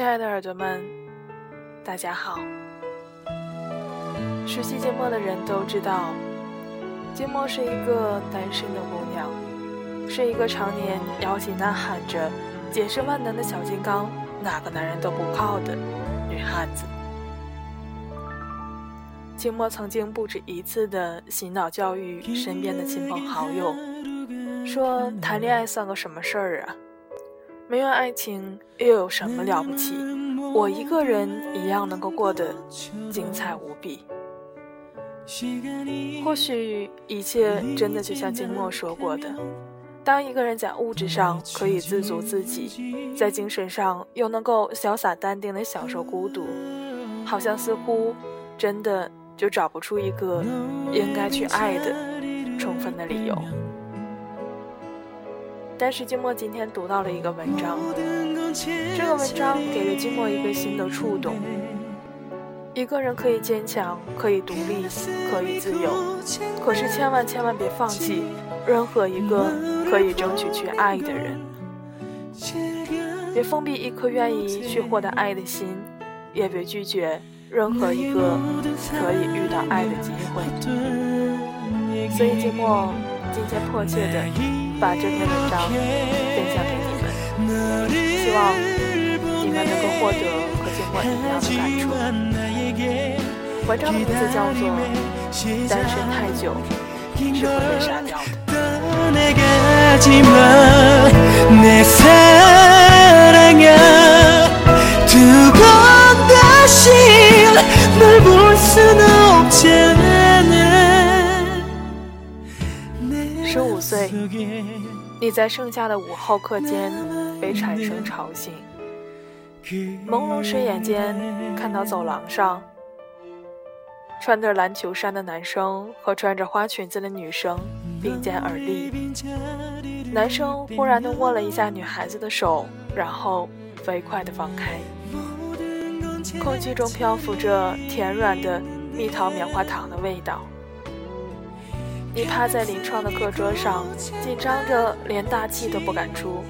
亲爱的耳朵们，大家好。熟悉静默的人都知道，静默是一个单身的姑娘，是一个常年摇旗呐喊着解释万能的小金刚，哪个男人都不靠的女汉子。静默曾经不止一次的洗脑教育身边的亲朋好友，说谈恋爱算个什么事儿啊？没有爱情又有什么了不起？我一个人一样能够过得精彩无比。或许一切真的就像静默说过的，当一个人在物质上可以自足自己，在精神上又能够潇洒淡定的享受孤独，好像似乎真的就找不出一个应该去爱的充分的理由。但是金默今天读到了一个文章，这个文章给了金默一个新的触动。一个人可以坚强，可以独立，可以自由，可是千万千万别放弃任何一个可以争取去爱的人。别封闭一颗愿意去获得爱的心，也别拒绝任何一个可以遇到爱的机会。所以金默今天迫切的。把这篇文章分享给你们，希望你们能够获得和静默一样的感触。文章的名字叫做《单身太久是会被杀掉的》。你在盛夏的午后课间被蝉声吵醒，朦胧睡眼间看到走廊上穿着篮球衫的男生和穿着花裙子的女生并肩而立，男生忽然地握了一下女孩子的手，然后飞快地放开，空气中漂浮着甜软的蜜桃棉花糖的味道。你趴在临窗的课桌上，紧张着，连大气都不敢出，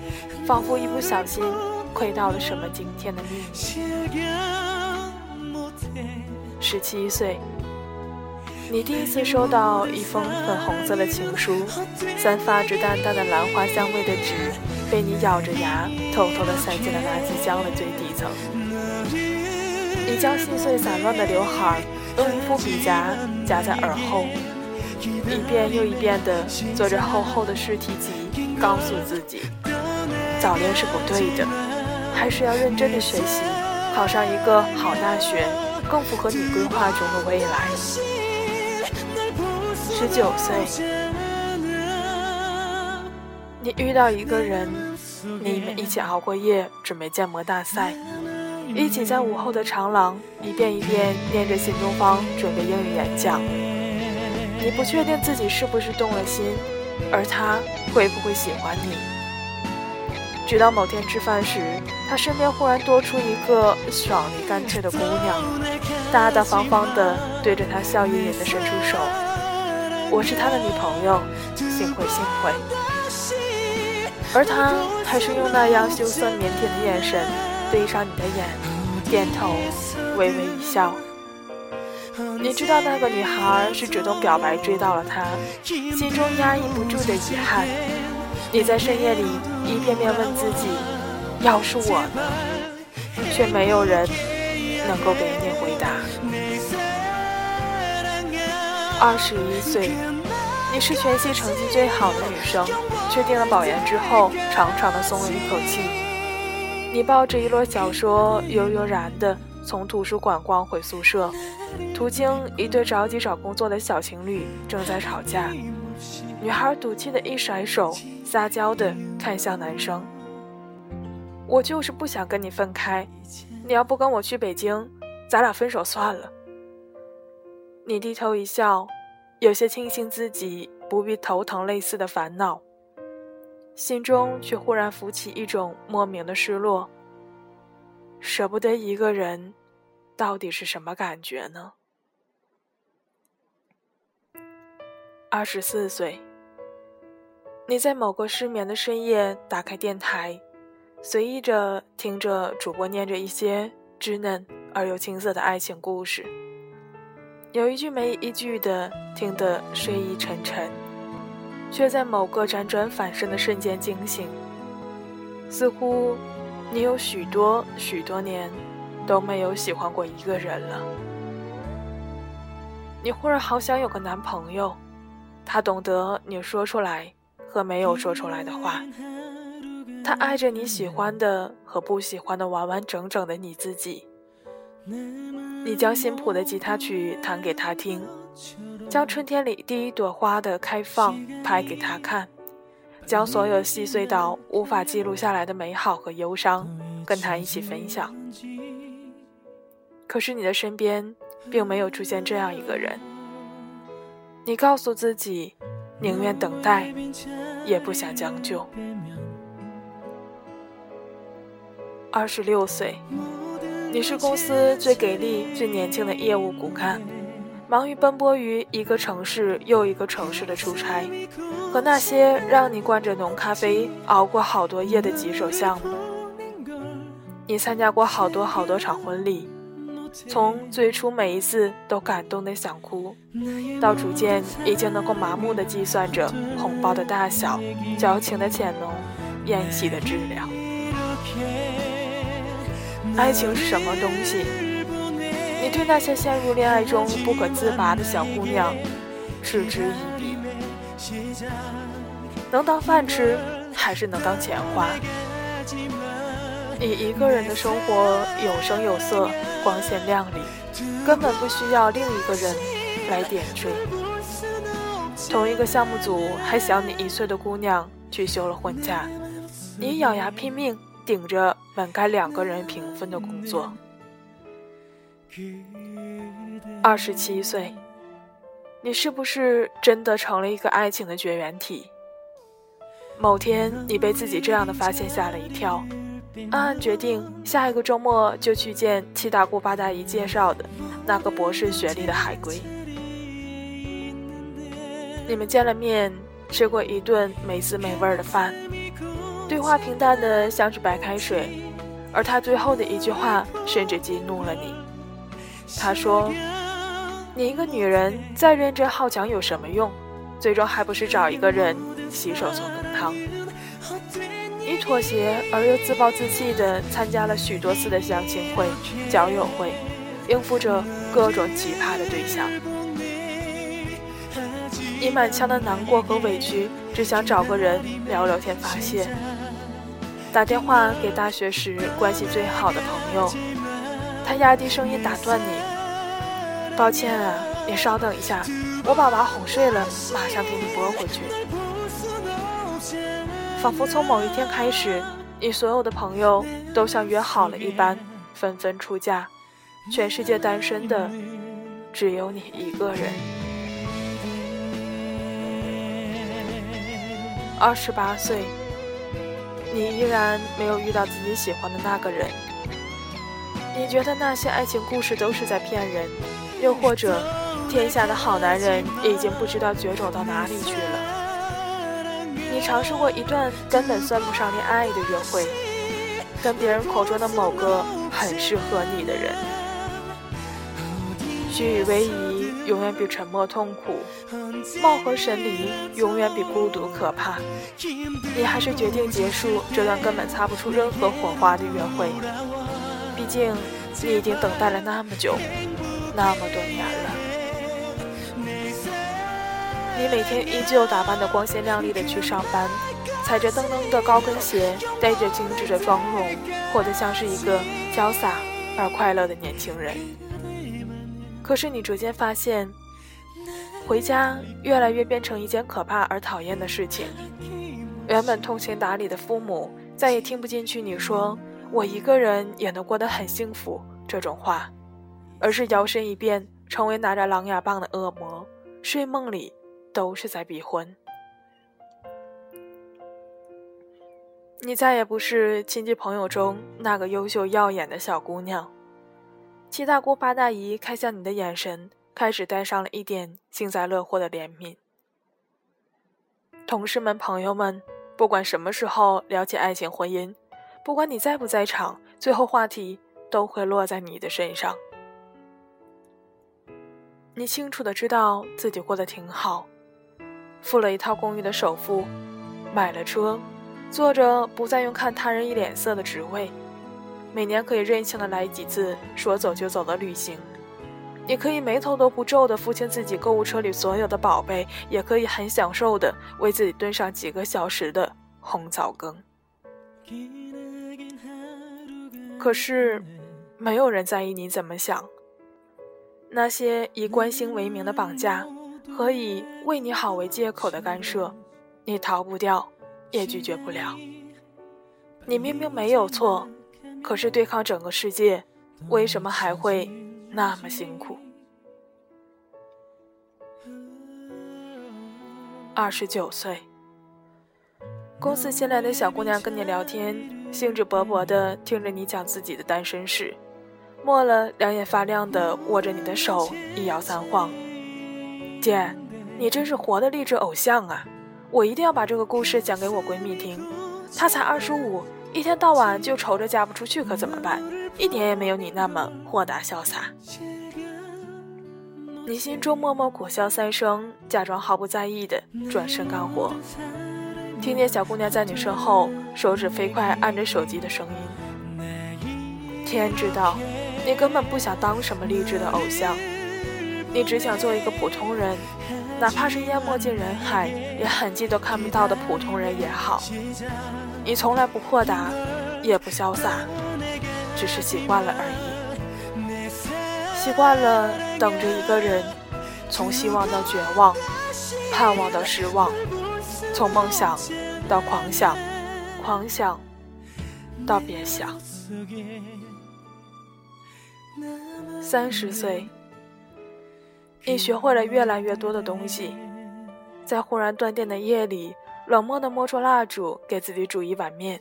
仿佛一不小心窥到了什么惊天的秘密。十七岁，你第一次收到一封粉红色的情书，散发着淡淡的兰花香味的纸，被你咬着牙偷偷的塞进了垃圾箱的最底层。你将细碎散乱的刘海用一副笔夹夹在耳后。一遍又一遍地做着厚厚的试题集，告诉自己，早恋是不对的，还是要认真的学习，考上一个好大学，更符合你规划中的未来。十九岁，你遇到一个人，你们一起熬过夜，准备建模大赛，一起在午后的长廊一遍一遍念着新东方，准备英语演讲。你不确定自己是不是动了心，而他会不会喜欢你？直到某天吃饭时，他身边忽然多出一个爽利干脆的姑娘，大大方方地对着他笑吟吟地伸出手：“我是他的女朋友，幸会幸会。”而他还是用那样羞涩腼腆的眼神对上你的眼，点头，微微一笑。你知道那个女孩是主动表白追到了他，心中压抑不住的遗憾。你在深夜里一遍遍问自己：要是我呢？却没有人能够给你回答。二十一岁，你是全系成绩最好的女生，确定了保研之后，长长的松了一口气。你抱着一摞小说，悠悠然的从图书馆逛回宿舍。途经一对着急找工作的小情侣正在吵架，女孩赌气的一甩手，撒娇的看向男生：“我就是不想跟你分开，你要不跟我去北京，咱俩分手算了。”你低头一笑，有些庆幸自己不必头疼类似的烦恼，心中却忽然浮起一种莫名的失落。舍不得一个人。到底是什么感觉呢？二十四岁，你在某个失眠的深夜打开电台，随意着听着主播念着一些稚嫩而又青涩的爱情故事，有一句没一句的听得睡意沉沉，却在某个辗转反身的瞬间惊醒，似乎你有许多许多年都没有喜欢过一个人了。你忽然好想有个男朋友，他懂得你说出来。和没有说出来的话，他爱着你喜欢的和不喜欢的完完整整的你自己。你将新谱的吉他曲弹给他听，将春天里第一朵花的开放拍给他看，将所有细碎到无法记录下来的美好和忧伤跟他一起分享。可是你的身边并没有出现这样一个人。你告诉自己。宁愿等待，也不想将就。二十六岁，你是公司最给力、最年轻的业务骨干，忙于奔波于一个城市又一个城市的出差，和那些让你灌着浓咖啡熬过好多夜的棘手项目。你参加过好多好多场婚礼。从最初每一次都感动的想哭，到逐渐已经能够麻木的计算着红包的大小、矫情的浅浓、宴席的质量。爱情是什么东西？你对那些陷入恋爱中不可自拔的小姑娘嗤之以鼻。能当饭吃，还是能当钱花？你一个人的生活有声有色。光鲜亮丽，根本不需要另一个人来点缀。同一个项目组还小你一岁的姑娘去休了婚假，你咬牙拼命顶着本该两个人平分的工作。二十七岁，你是不是真的成了一个爱情的绝缘体？某天，你被自己这样的发现吓了一跳。暗暗决定，下一个周末就去见七大姑八大姨介绍的那个博士学历的海归。你们见了面，吃过一顿没滋没味的饭，对话平淡的像是白开水，而他最后的一句话甚至激怒了你。他说：“你一个女人再认真好强有什么用？最终还不是找一个人洗手做羹汤。”你妥协而又自暴自弃地参加了许多次的相亲会、交友会，应付着各种奇葩的对象。你满腔的难过和委屈，只想找个人聊聊天发泄。打电话给大学时关系最好的朋友，他压低声音打断你：“抱歉啊，你稍等一下，我把娃哄睡了，马上给你拨回去。”仿佛从某一天开始，你所有的朋友都像约好了一般，纷纷出嫁，全世界单身的只有你一个人。二十八岁，你依然没有遇到自己喜欢的那个人。你觉得那些爱情故事都是在骗人，又或者天下的好男人已经不知道绝种到哪里去了？你尝试过一段根本算不上恋爱的约会，跟别人口中的某个很适合你的人。虚与委蛇永远比沉默痛苦，貌合神离永远比孤独可怕。你还是决定结束这段根本擦不出任何火花的约会，毕竟你已经等待了那么久，那么多年了。你每天依旧打扮得光鲜亮丽的去上班，踩着噔噔的高跟鞋，带着精致的妆容，活得像是一个潇洒而快乐的年轻人。可是你逐渐发现，回家越来越变成一件可怕而讨厌的事情。原本通情达理的父母再也听不进去你说“我一个人也能过得很幸福”这种话，而是摇身一变成为拿着狼牙棒的恶魔，睡梦里。都是在逼婚。你再也不是亲戚朋友中那个优秀耀眼的小姑娘。七大姑八大姨看向你的眼神开始带上了一点幸灾乐祸的怜悯。同事们、朋友们，不管什么时候聊起爱情、婚姻，不管你在不在场，最后话题都会落在你的身上。你清楚的知道自己过得挺好，付了一套公寓的首付，买了车，坐着不再用看他人一脸色的职位，每年可以任性的来几次说走就走的旅行。你可以眉头都不皱的付清自己购物车里所有的宝贝，也可以很享受的为自己炖上几个小时的红枣羹。可是，没有人在意你怎么想。那些以关心为名的绑架和以为你好为借口的干涉，你逃不掉，也拒绝不了。你明明没有错，可是对抗整个世界，为什么还会？那么辛苦。二十九岁，公司新来的小姑娘跟你聊天，兴致勃勃的听着你讲自己的单身史，末了两眼发亮的握着你的手，一摇三晃。姐，你真是活的励志偶像啊！我一定要把这个故事讲给我闺蜜听。她才二十五，一天到晚就愁着嫁不出去，可怎么办？一点也没有你那么豁达潇洒。你心中默默苦笑三声，假装毫不在意的转身干活。听见小姑娘在你身后手指飞快按着手机的声音。天知道，你根本不想当什么励志的偶像，你只想做一个普通人，哪怕是淹没进人海，连痕迹都看不到的普通人也好。你从来不豁达，也不潇洒。只是习惯了而已，习惯了等着一个人，从希望到绝望，盼望到失望，从梦想到狂想，狂想到别想。三十岁，你学会了越来越多的东西，在忽然断电的夜里，冷漠地摸出蜡烛，给自己煮一碗面。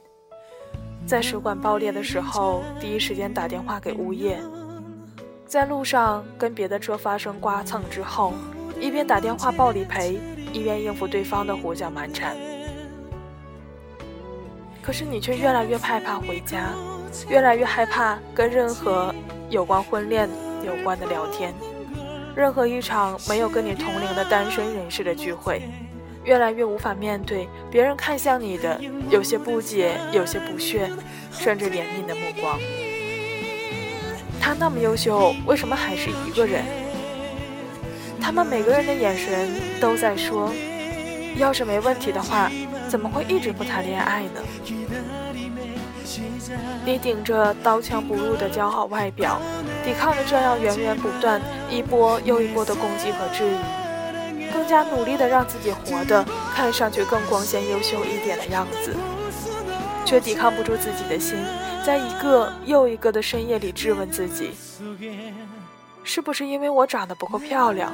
在水管爆裂的时候，第一时间打电话给物业。在路上跟别的车发生刮蹭之后，一边打电话报理赔，一边应付对方的胡搅蛮缠。可是你却越来越害怕回家，越来越害怕跟任何有关婚恋有关的聊天，任何一场没有跟你同龄的单身人士的聚会。越来越无法面对别人看向你的有些不解、有些不屑，甚至怜悯的目光。他那么优秀，为什么还是一个人？他们每个人的眼神都在说：要是没问题的话，怎么会一直不谈恋爱呢？你顶着刀枪不入的骄傲外表，抵抗着这样源源不断、一波又一波的攻击和质疑。更加努力的让自己活得看上去更光鲜、优秀一点的样子，却抵抗不住自己的心，在一个又一个的深夜里质问自己：是不是因为我长得不够漂亮？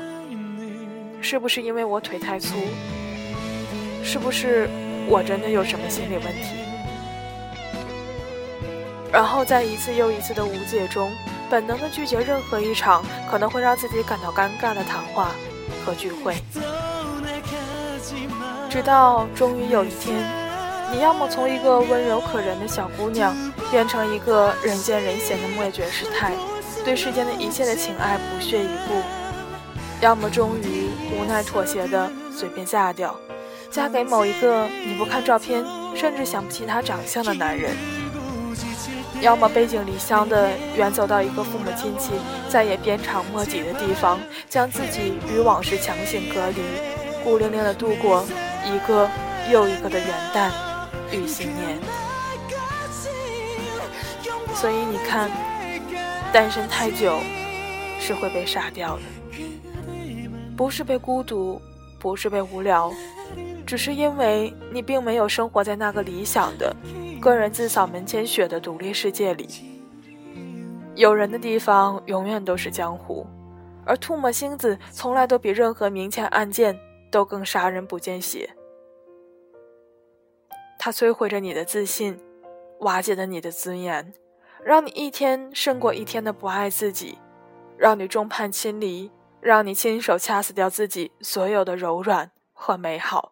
是不是因为我腿太粗？是不是我真的有什么心理问题？然后在一次又一次的无解中，本能的拒绝任何一场可能会让自己感到尴尬的谈话。和聚会，直到终于有一天，你要么从一个温柔可人的小姑娘，变成一个人见人嫌的灭绝师太，对世间的一切的情爱不屑一顾；要么终于无奈妥协的随便嫁掉，嫁给某一个你不看照片甚至想不起他长相的男人。要么背井离乡的远走到一个父母亲戚再也鞭长莫及的地方，将自己与往事强行隔离，孤零零的度过一个又一个的元旦与新年。所以你看，单身太久是会被杀掉的，不是被孤独，不是被无聊，只是因为你并没有生活在那个理想的。个人自扫门前雪的独立世界里，有人的地方永远都是江湖，而吐沫星子从来都比任何明枪暗箭都更杀人不见血。它摧毁着你的自信，瓦解了你的尊严，让你一天胜过一天的不爱自己，让你众叛亲离，让你亲手掐死掉自己所有的柔软和美好，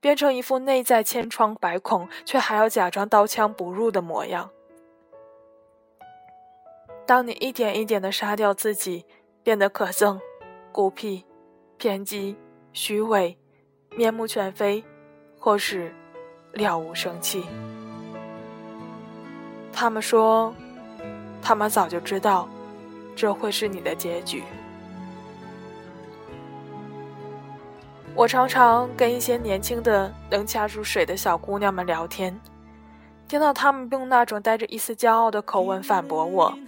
变成一副内在千疮百孔却还要假装刀枪不入的模样。当你一点一点的杀掉自己，变得可憎、孤僻、偏激、虚伪、面目全非，或是了无生气，他们说，他们早就知道，这会是你的结局。我常常跟一些年轻的能掐住水的小姑娘们聊天，听到她们用那种带着一丝骄傲的口吻反驳我。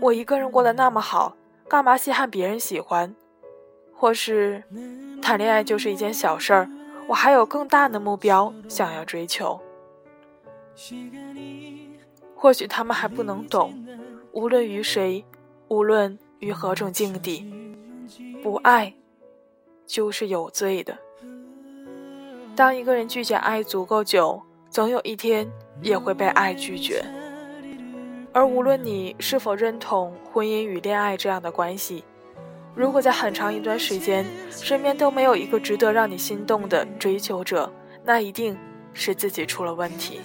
我一个人过得那么好，干嘛稀罕别人喜欢？或是谈恋爱就是一件小事儿，我还有更大的目标想要追求。或许他们还不能懂，无论与谁，无论于何种境地，不爱就是有罪的。当一个人拒绝爱足够久，总有一天也会被爱拒绝。而无论你是否认同婚姻与恋爱这样的关系，如果在很长一段时间身边都没有一个值得让你心动的追求者，那一定是自己出了问题。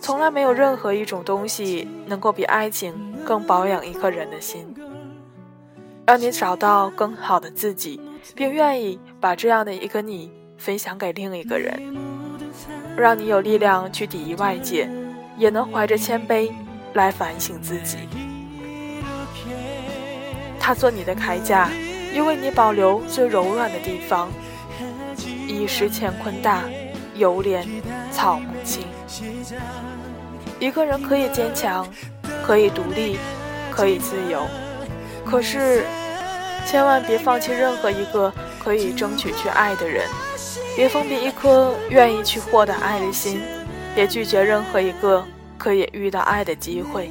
从来没有任何一种东西能够比爱情更保养一个人的心，让你找到更好的自己，并愿意把这样的一个你分享给另一个人，让你有力量去抵御外界。也能怀着谦卑来反省自己。他做你的铠甲，又为你保留最柔软的地方，以时乾坤大，犹怜草木青。一个人可以坚强，可以独立，可以自由，可是千万别放弃任何一个可以争取去爱的人，别封闭一颗愿意去获得爱的心。别拒绝任何一个可以遇到爱的机会，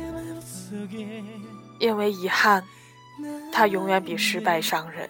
因为遗憾，它永远比失败伤人。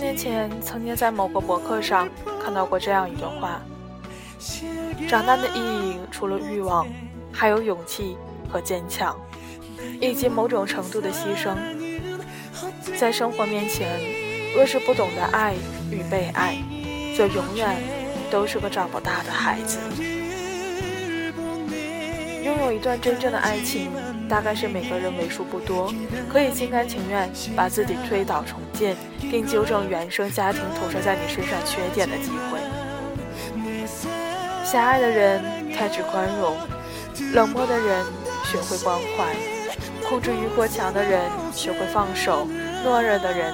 年前曾经在某个博客上看到过这样一段话：长大的意义除了欲望，还有勇气和坚强，以及某种程度的牺牲。在生活面前，若是不懂得爱与被爱，就永远都是个长不大的孩子。拥有一段真正的爱情，大概是每个人为数不多可以心甘情愿把自己推倒重建，并纠正原生家庭投射在你身上缺点的机会。狭隘的人开始宽容，冷漠的人学会关怀，控制欲过强的人学会放手，懦弱的人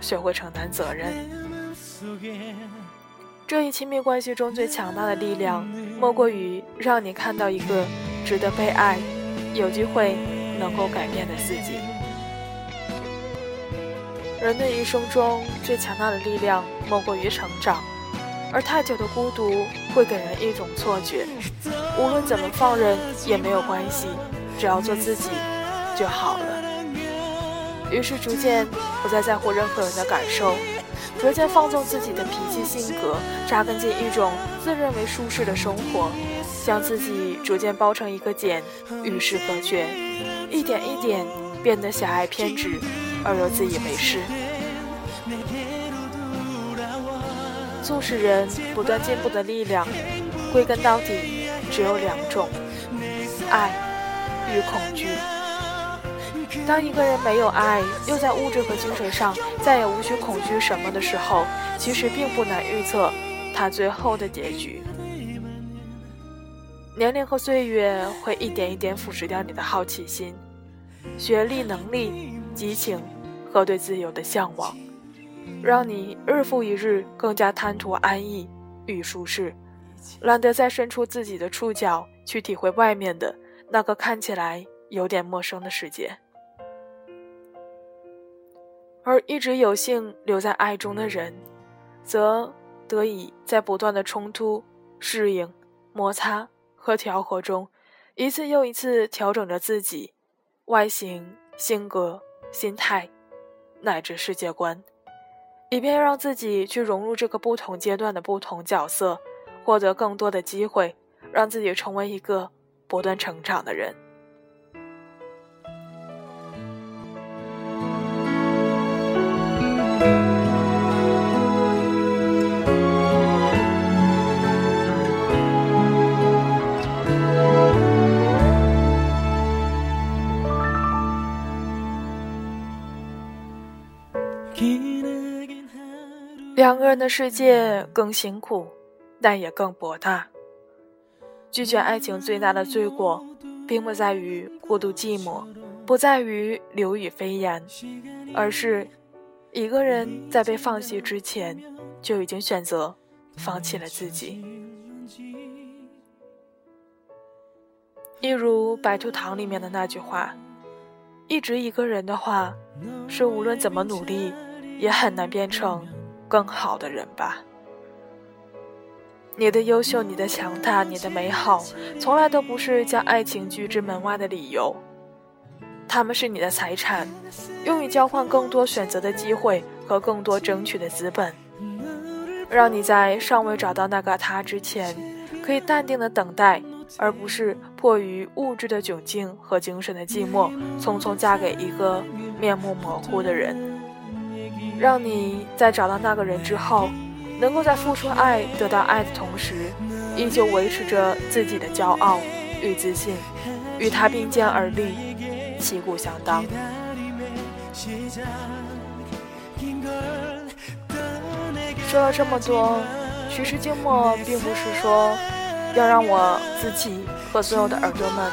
学会承担责任。这一亲密关系中最强大的力量，莫过于让你看到一个。值得被爱，有机会能够改变的自己。人的一生中最强大的力量莫过于成长，而太久的孤独会给人一种错觉，无论怎么放任也没有关系，只要做自己就好了。于是逐渐不再在乎任何人的感受，逐渐放纵自己的脾气性格，扎根进一种自认为舒适的生活。将自己逐渐包成一个茧，与世隔绝，一点一点变得狭隘偏执，而又自以为是。促使人不断进步的力量，归根到底只有两种：爱与恐惧。当一个人没有爱，又在物质和精神上再也无需恐惧什么的时候，其实并不难预测他最后的结局。年龄和岁月会一点一点腐蚀掉你的好奇心、学历、能力、激情和对自由的向往，让你日复一日更加贪图安逸与舒适，懒得再伸出自己的触角去体会外面的那个看起来有点陌生的世界。而一直有幸留在爱中的人，则得以在不断的冲突、适应、摩擦。和调和中，一次又一次调整着自己，外形、性格、心态，乃至世界观，以便让自己去融入这个不同阶段的不同角色，获得更多的机会，让自己成为一个不断成长的人。两个人的世界更辛苦，但也更博大。拒绝爱情最大的罪过，并不在于孤独寂寞，不在于流语蜚言，而是一个人在被放弃之前，就已经选择放弃了自己。一如《白兔糖》里面的那句话：“一直一个人的话，是无论怎么努力，也很难变成。”更好的人吧。你的优秀，你的强大，你的美好，从来都不是将爱情拒之门外的理由。他们是你的财产，用于交换更多选择的机会和更多争取的资本，让你在尚未找到那个他之前，可以淡定的等待，而不是迫于物质的窘境和精神的寂寞，匆匆嫁给一个面目模糊的人。让你在找到那个人之后，能够在付出爱、得到爱的同时，依旧维持着自己的骄傲与自信，与他并肩而立，旗鼓相当。说了这么多，其实静默并不是说要让我自己和所有的耳朵们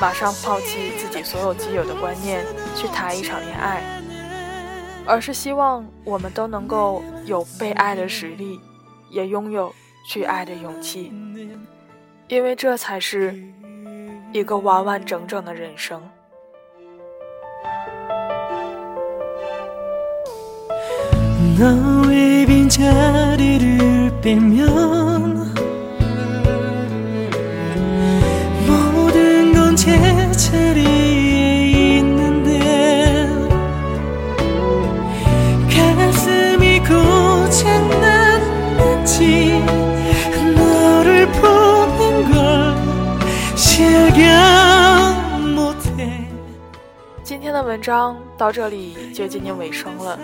马上抛弃自己所有既有的观念，去谈一场恋爱。而是希望我们都能够有被爱的实力，也拥有去爱的勇气，因为这才是一个完完整整的人生。今天的文章到这里就接近尾声了。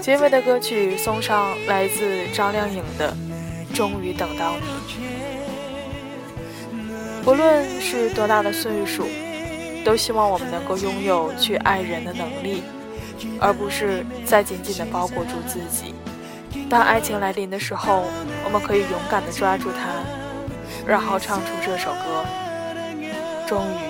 结尾的歌曲送上来自张靓颖的《终于等到你》。不论是多大的岁数，都希望我们能够拥有去爱人的能力，而不是再紧紧的包裹住自己。当爱情来临的时候，我们可以勇敢的抓住它，然后唱出这首歌。终于。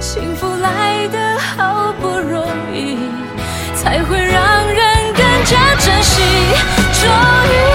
幸福来得好不容易才会让人更加珍惜终于